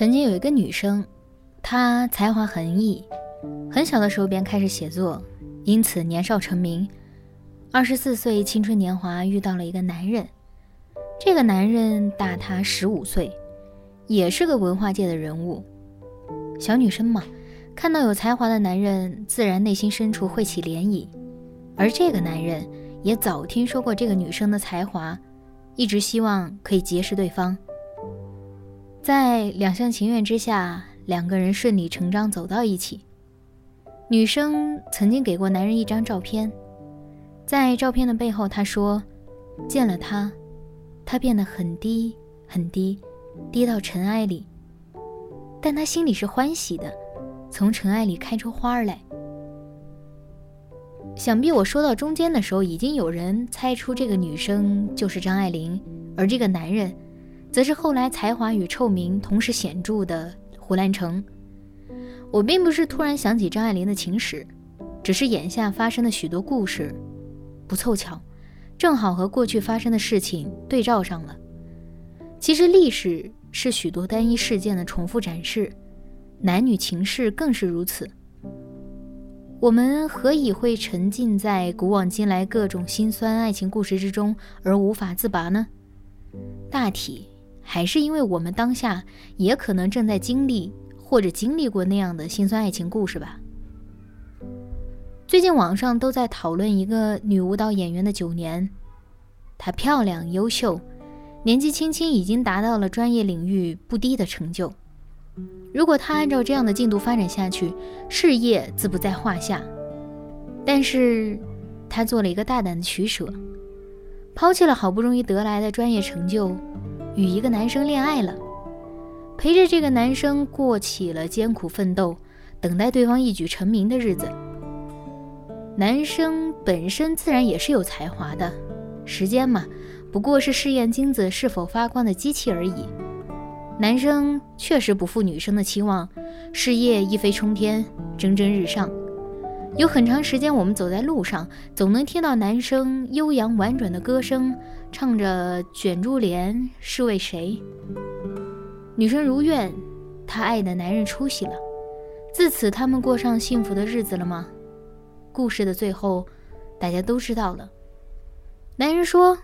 曾经有一个女生，她才华横溢，很小的时候便开始写作，因此年少成名。二十四岁青春年华遇到了一个男人，这个男人大她十五岁，也是个文化界的人物。小女生嘛，看到有才华的男人，自然内心深处会起涟漪。而这个男人也早听说过这个女生的才华，一直希望可以结识对方。在两厢情愿之下，两个人顺理成章走到一起。女生曾经给过男人一张照片，在照片的背后，她说：“见了他，他变得很低很低，低到尘埃里。但他心里是欢喜的，从尘埃里开出花来。”想必我说到中间的时候，已经有人猜出这个女生就是张爱玲，而这个男人。则是后来才华与臭名同时显著的胡兰成。我并不是突然想起张爱玲的情史，只是眼下发生的许多故事，不凑巧，正好和过去发生的事情对照上了。其实历史是许多单一事件的重复展示，男女情事更是如此。我们何以会沉浸在古往今来各种心酸爱情故事之中而无法自拔呢？大体。还是因为我们当下也可能正在经历或者经历过那样的心酸爱情故事吧。最近网上都在讨论一个女舞蹈演员的九年，她漂亮优秀，年纪轻轻已经达到了专业领域不低的成就。如果她按照这样的进度发展下去，事业自不在话下。但是她做了一个大胆的取舍，抛弃了好不容易得来的专业成就。与一个男生恋爱了，陪着这个男生过起了艰苦奋斗、等待对方一举成名的日子。男生本身自然也是有才华的，时间嘛，不过是试验金子是否发光的机器而已。男生确实不负女生的期望，事业一飞冲天，蒸蒸日上。有很长时间，我们走在路上，总能听到男生悠扬婉转的歌声，唱着“卷珠帘是为谁”。女生如愿，她爱的男人出息了，自此他们过上幸福的日子了吗？故事的最后，大家都知道了。男人说：“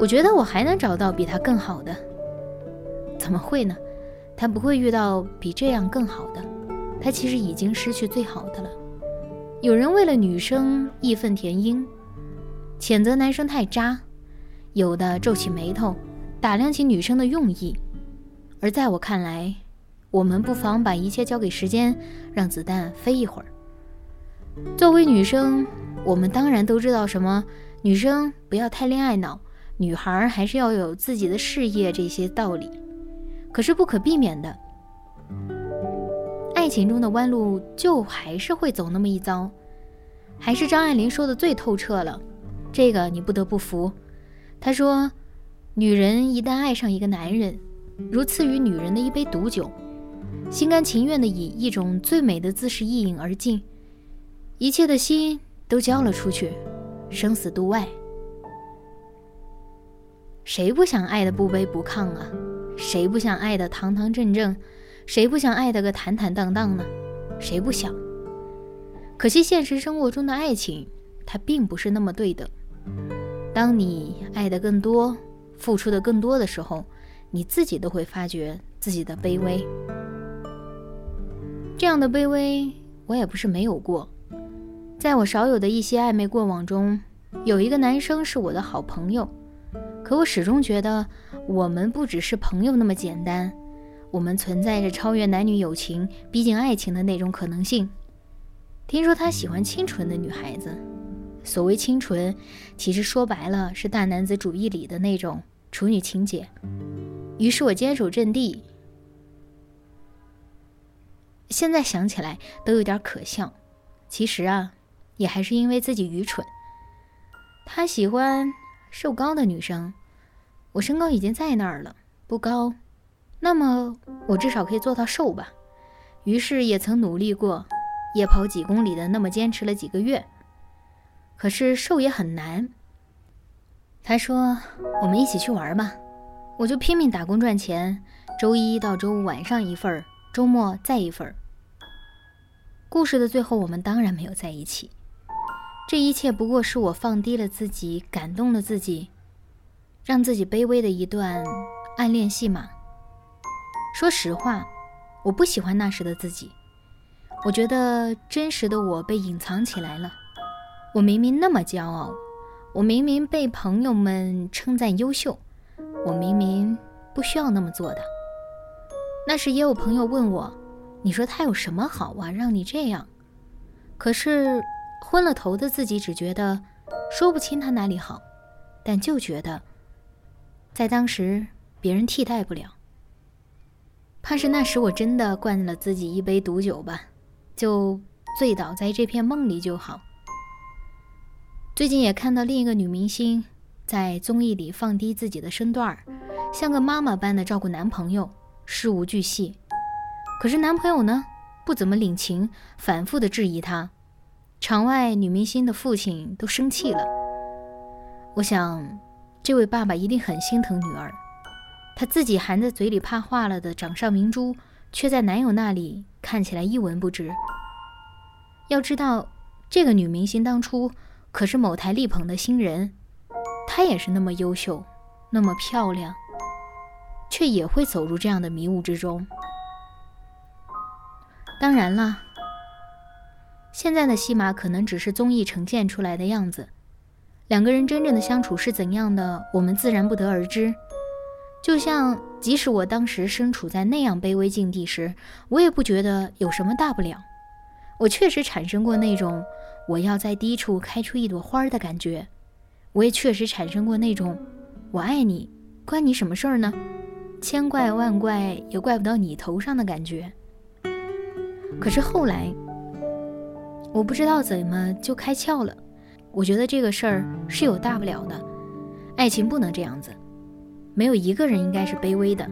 我觉得我还能找到比他更好的。”怎么会呢？他不会遇到比这样更好的，他其实已经失去最好的了。有人为了女生义愤填膺，谴责男生太渣；有的皱起眉头，打量起女生的用意。而在我看来，我们不妨把一切交给时间，让子弹飞一会儿。作为女生，我们当然都知道什么：女生不要太恋爱脑，女孩还是要有自己的事业这些道理。可是不可避免的。爱情中的弯路就还是会走那么一遭，还是张爱玲说的最透彻了，这个你不得不服。她说：“女人一旦爱上一个男人，如赐予女人的一杯毒酒，心甘情愿地以一种最美的姿势一饮而尽，一切的心都交了出去，生死度外。谁不想爱的不卑不亢啊？谁不想爱的堂堂正正？”谁不想爱得个坦坦荡荡呢？谁不想？可惜现实生活中的爱情，它并不是那么对等。当你爱的更多，付出的更多的时候，你自己都会发觉自己的卑微。这样的卑微，我也不是没有过。在我少有的一些暧昧过往中，有一个男生是我的好朋友，可我始终觉得我们不只是朋友那么简单。我们存在着超越男女友情、逼近爱情的那种可能性。听说他喜欢清纯的女孩子，所谓清纯，其实说白了是大男子主义里的那种处女情节。于是我坚守阵地。现在想起来都有点可笑，其实啊，也还是因为自己愚蠢。他喜欢瘦高的女生，我身高已经在那儿了，不高，那么我至少可以做到瘦吧。于是也曾努力过，夜跑几公里的那么坚持了几个月。可是瘦也很难。他说：“我们一起去玩吧。”我就拼命打工赚钱，周一到周五晚上一份儿，周末再一份儿。故事的最后，我们当然没有在一起。这一切不过是我放低了自己，感动了自己，让自己卑微的一段暗恋戏码。说实话，我不喜欢那时的自己。我觉得真实的我被隐藏起来了。我明明那么骄傲，我明明被朋友们称赞优秀。我明明不需要那么做的。那时也有朋友问我：“你说他有什么好啊，让你这样？”可是昏了头的自己只觉得说不清他哪里好，但就觉得在当时别人替代不了。怕是那时我真的灌了自己一杯毒酒吧，就醉倒在这片梦里就好。最近也看到另一个女明星。在综艺里放低自己的身段儿，像个妈妈般的照顾男朋友，事无巨细。可是男朋友呢，不怎么领情，反复的质疑她。场外女明星的父亲都生气了。我想，这位爸爸一定很心疼女儿。她自己含在嘴里怕化了的掌上明珠，却在男友那里看起来一文不值。要知道，这个女明星当初可是某台力捧的新人。她也是那么优秀，那么漂亮，却也会走入这样的迷雾之中。当然了，现在的戏码可能只是综艺呈现出来的样子，两个人真正的相处是怎样的，我们自然不得而知。就像，即使我当时身处在那样卑微境地时，我也不觉得有什么大不了。我确实产生过那种我要在低处开出一朵花的感觉。我也确实产生过那种“我爱你，关你什么事儿呢？千怪万怪也怪不到你头上的感觉。”可是后来，我不知道怎么就开窍了。我觉得这个事儿是有大不了的，爱情不能这样子，没有一个人应该是卑微的。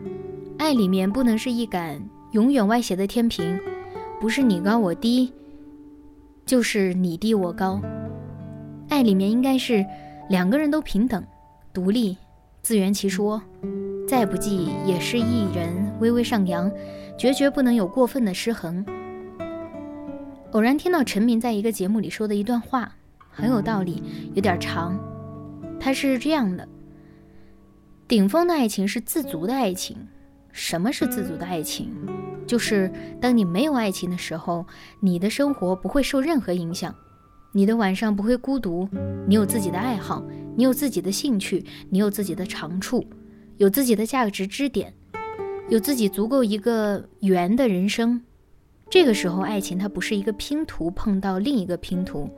爱里面不能是一杆永远歪斜的天平，不是你高我低，就是你低我高。爱里面应该是。两个人都平等、独立、自圆其说，再不济也是一人微微上扬，决绝不能有过分的失衡。偶然听到陈明在一个节目里说的一段话，很有道理，有点长。他是这样的：顶峰的爱情是自足的爱情。什么是自足的爱情？就是当你没有爱情的时候，你的生活不会受任何影响。你的晚上不会孤独，你有自己的爱好，你有自己的兴趣，你有自己的长处，有自己的价值支点，有自己足够一个圆的人生。这个时候，爱情它不是一个拼图碰到另一个拼图，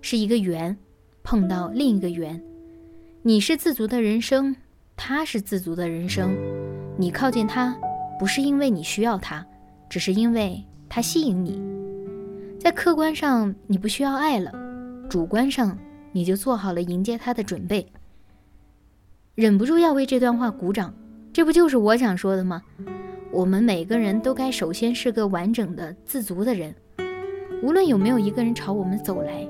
是一个圆碰到另一个圆。你是自足的人生，他是自足的人生。你靠近他，不是因为你需要他，只是因为他吸引你。在客观上你不需要爱了，主观上你就做好了迎接他的准备。忍不住要为这段话鼓掌，这不就是我想说的吗？我们每个人都该首先是个完整的、自足的人，无论有没有一个人朝我们走来，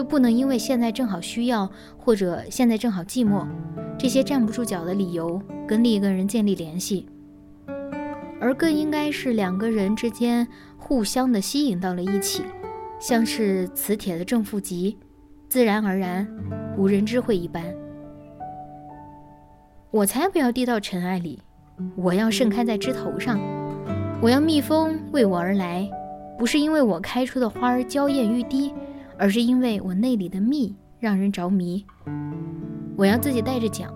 都不能因为现在正好需要或者现在正好寂寞这些站不住脚的理由跟另一个人建立联系，而更应该是两个人之间。互相的吸引到了一起，像是磁铁的正负极，自然而然，无人知会一般。我才不要低到尘埃里，我要盛开在枝头上，我要蜜蜂为我而来，不是因为我开出的花儿娇艳欲滴，而是因为我内里的蜜让人着迷。我要自己带着桨，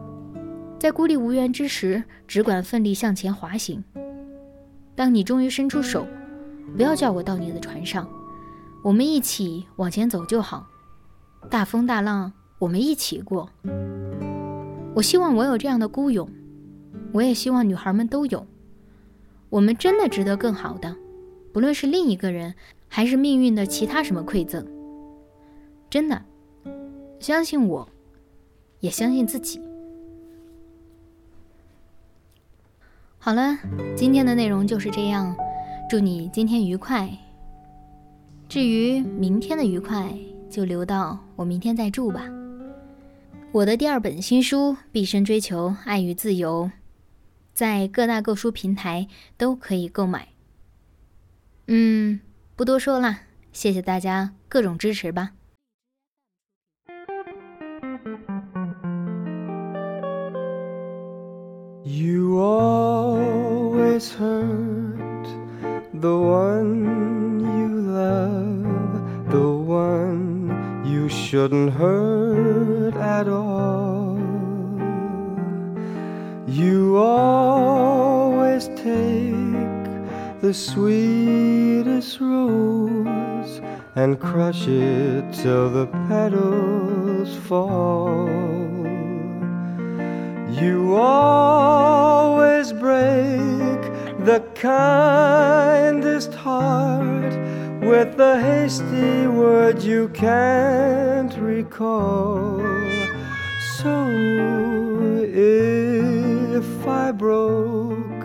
在孤立无援之时，只管奋力向前滑行。当你终于伸出手，不要叫我到你的船上，我们一起往前走就好。大风大浪，我们一起过。我希望我有这样的孤勇，我也希望女孩们都有。我们真的值得更好的，不论是另一个人，还是命运的其他什么馈赠。真的，相信我，也相信自己。好了，今天的内容就是这样。祝你今天愉快。至于明天的愉快，就留到我明天再祝吧。我的第二本新书《毕生追求爱与自由》，在各大购书平台都可以购买。嗯，不多说了，谢谢大家各种支持吧。Always hurt the one you love, the one you shouldn't hurt at all. You always take the sweetest rose and crush it till the petals fall. You always break the kindest heart with a hasty word you can't recall. So if I broke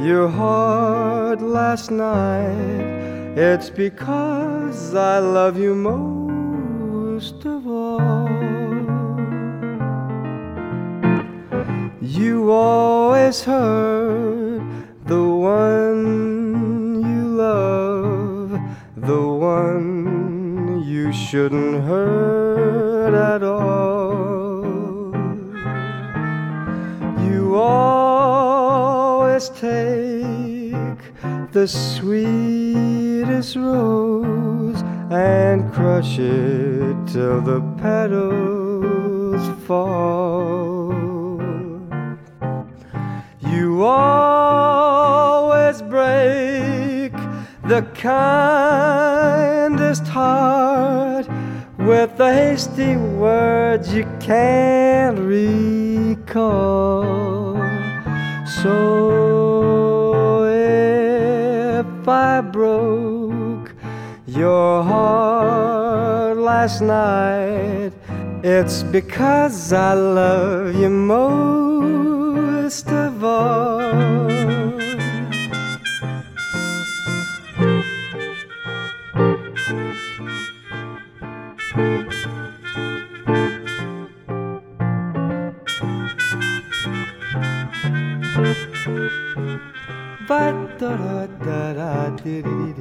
your heart last night, it's because I love you most of all. You always hurt the one you love, the one you shouldn't hurt at all. You always take the sweetest rose and crush it till the petals fall. You always the kindest heart with the hasty words you can't recall. So if I broke your heart last night, it's because I love you most of all. Ba da da da da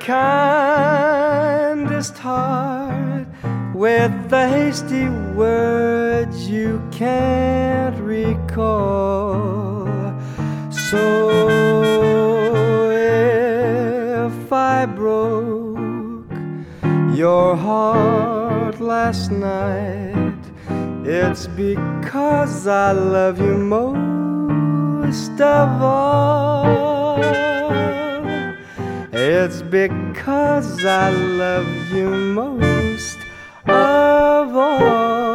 kindest heart with the hasty words you can't recall. So if I broke your heart last night, it's because I love you most of all. It's because I love you most of all.